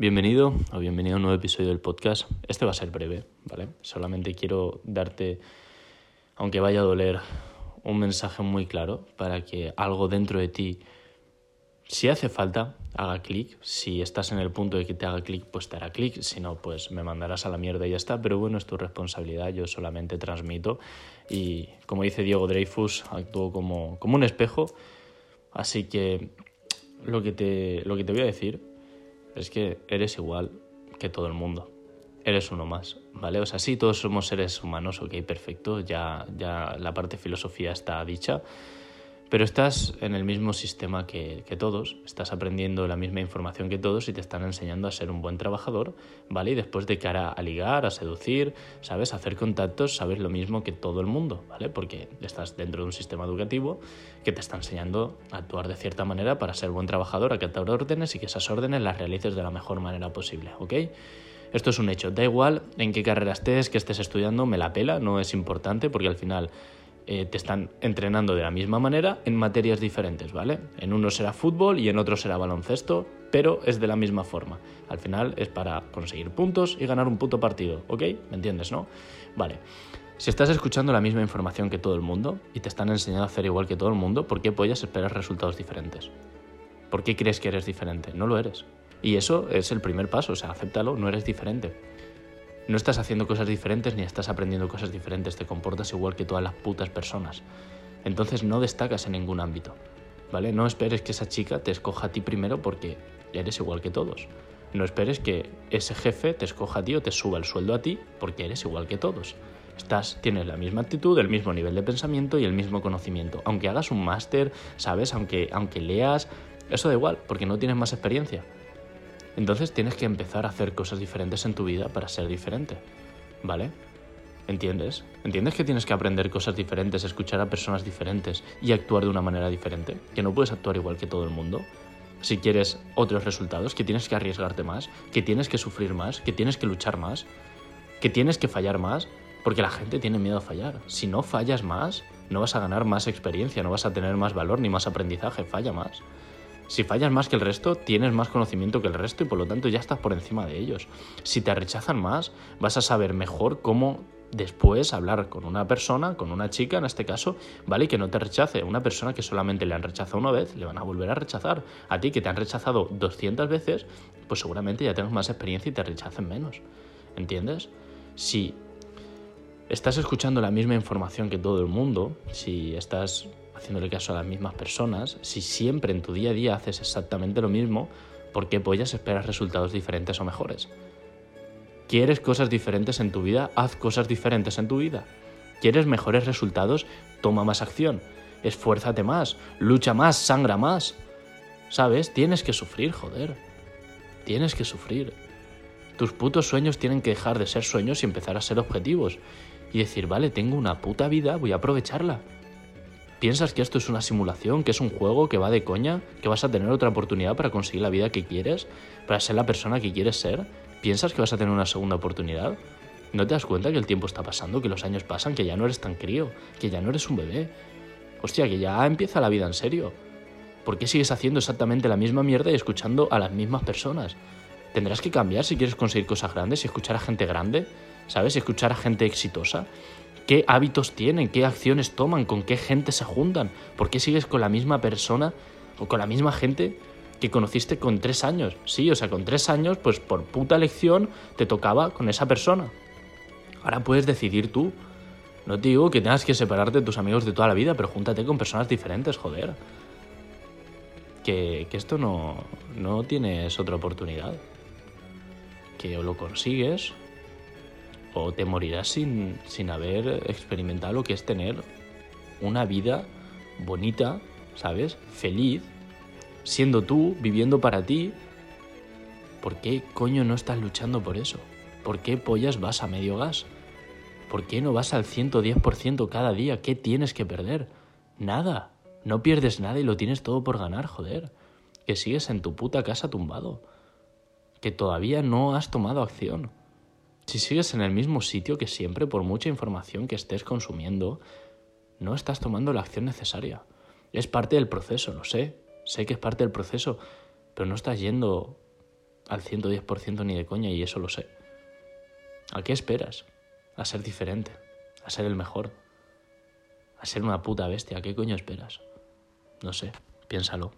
Bienvenido o bienvenido a un nuevo episodio del podcast. Este va a ser breve, ¿vale? Solamente quiero darte, aunque vaya a doler, un mensaje muy claro para que algo dentro de ti, si hace falta, haga clic. Si estás en el punto de que te haga clic, pues te hará clic. Si no, pues me mandarás a la mierda y ya está. Pero bueno, es tu responsabilidad. Yo solamente transmito. Y como dice Diego Dreyfus, actúo como, como un espejo. Así que lo que, te, lo que te voy a decir es que eres igual que todo el mundo. Eres uno más, ¿vale? O sea, sí, todos somos seres humanos, ok, perfecto, ya, ya la parte filosofía está dicha, pero estás en el mismo sistema que, todos, estás aprendiendo la misma información que todos y te están enseñando a ser un buen trabajador, ¿vale? Y después de cara a ligar, a seducir, ¿sabes? A hacer contactos, sabes lo mismo que todo el mundo, ¿vale? Porque estás dentro de un sistema educativo que te está enseñando a actuar de cierta manera para ser buen trabajador, a acatar órdenes y que esas órdenes las realices de la mejor manera posible, ¿ok? Esto es un hecho. Da igual en qué carrera estés, que estés estudiando, me la pela, no es importante porque al final eh, te están entrenando de la misma manera en materias diferentes, ¿vale? En uno será fútbol y en otro será baloncesto, pero es de la misma forma. Al final es para conseguir puntos y ganar un puto partido, ¿ok? ¿Me entiendes, no? Vale. Si estás escuchando la misma información que todo el mundo y te están enseñando a hacer igual que todo el mundo, ¿por qué puedes esperar resultados diferentes? ¿Por qué crees que eres diferente? No lo eres. Y eso es el primer paso, o sea, acéptalo, no eres diferente no estás haciendo cosas diferentes ni estás aprendiendo cosas diferentes, te comportas igual que todas las putas personas. Entonces no destacas en ningún ámbito, ¿vale? No esperes que esa chica te escoja a ti primero porque eres igual que todos. No esperes que ese jefe te escoja a ti o te suba el sueldo a ti porque eres igual que todos. Tienes la misma actitud, el mismo nivel de pensamiento y el mismo conocimiento. Aunque hagas un máster, ¿sabes? Aunque, aunque leas, eso da igual, porque no tienes más experiencia. Entonces tienes que empezar a hacer cosas diferentes en tu vida para ser diferente, ¿vale? ¿Entiendes? ¿Entiendes que tienes que aprender cosas diferentes, escuchar a personas diferentes y actuar de una manera diferente? Que no puedes actuar igual que todo el mundo. Si quieres otros resultados, que tienes que arriesgarte más, que tienes que sufrir más, que tienes que luchar más, que tienes que fallar más, porque la gente tiene miedo a fallar. Si no fallas más, no vas a ganar más experiencia, no vas a tener más valor ni más aprendizaje, falla más. Si fallas más que el resto, tienes más conocimiento que el resto y por lo tanto ya estás por encima de ellos. Si te rechazan más, vas a saber mejor cómo después hablar con una persona, con una chica en este caso, ¿vale? Y que no te rechace. Una persona que solamente le han rechazado una vez, le van a volver a rechazar. A ti que te han rechazado 200 veces, pues seguramente ya tengas más experiencia y te rechacen menos. ¿Entiendes? Si estás escuchando la misma información que todo el mundo, si estás haciéndole caso a las mismas personas, si siempre en tu día a día haces exactamente lo mismo, ¿por qué pollas esperas resultados diferentes o mejores? ¿Quieres cosas diferentes en tu vida? Haz cosas diferentes en tu vida. ¿Quieres mejores resultados? Toma más acción. Esfuérzate más, lucha más, sangra más. ¿Sabes? Tienes que sufrir, joder. Tienes que sufrir. Tus putos sueños tienen que dejar de ser sueños y empezar a ser objetivos. Y decir, vale, tengo una puta vida, voy a aprovecharla. ¿Piensas que esto es una simulación, que es un juego, que va de coña, que vas a tener otra oportunidad para conseguir la vida que quieres, para ser la persona que quieres ser? ¿Piensas que vas a tener una segunda oportunidad? ¿No te das cuenta que el tiempo está pasando, que los años pasan, que ya no eres tan crío, que ya no eres un bebé? Hostia, que ya empieza la vida en serio. ¿Por qué sigues haciendo exactamente la misma mierda y escuchando a las mismas personas? Tendrás que cambiar si quieres conseguir cosas grandes y escuchar a gente grande, ¿sabes? Y escuchar a gente exitosa qué hábitos tienen, qué acciones toman, con qué gente se juntan, por qué sigues con la misma persona o con la misma gente que conociste con tres años. Sí, o sea, con tres años, pues por puta elección te tocaba con esa persona. Ahora puedes decidir tú. No te digo que tengas que separarte de tus amigos de toda la vida, pero júntate con personas diferentes, joder. Que, esto no, no tienes otra oportunidad. Que lo consigues o te morirás sin, sin haber experimentado lo que es tener una vida bonita, ¿sabes? Feliz, siendo tú, viviendo para ti. ¿Por qué coño no estás luchando por eso? ¿Por qué pollas vas a medio gas? ¿Por qué no vas al 110% cada día? ¿Qué tienes que perder? Nada. No pierdes nada y lo tienes todo por ganar, joder. Que sigues en tu puta casa tumbado. Que todavía no has tomado acción. Si sigues en el mismo sitio que siempre, por mucha información que estés consumiendo, no estás tomando la acción necesaria. Es parte del proceso, lo sé, sé que es parte del proceso, pero no estás yendo al 110% ni de coña y eso lo sé. ¿A qué esperas? A ser diferente, a ser el mejor, a ser una puta bestia. ¿A qué coño esperas? No sé, piénsalo.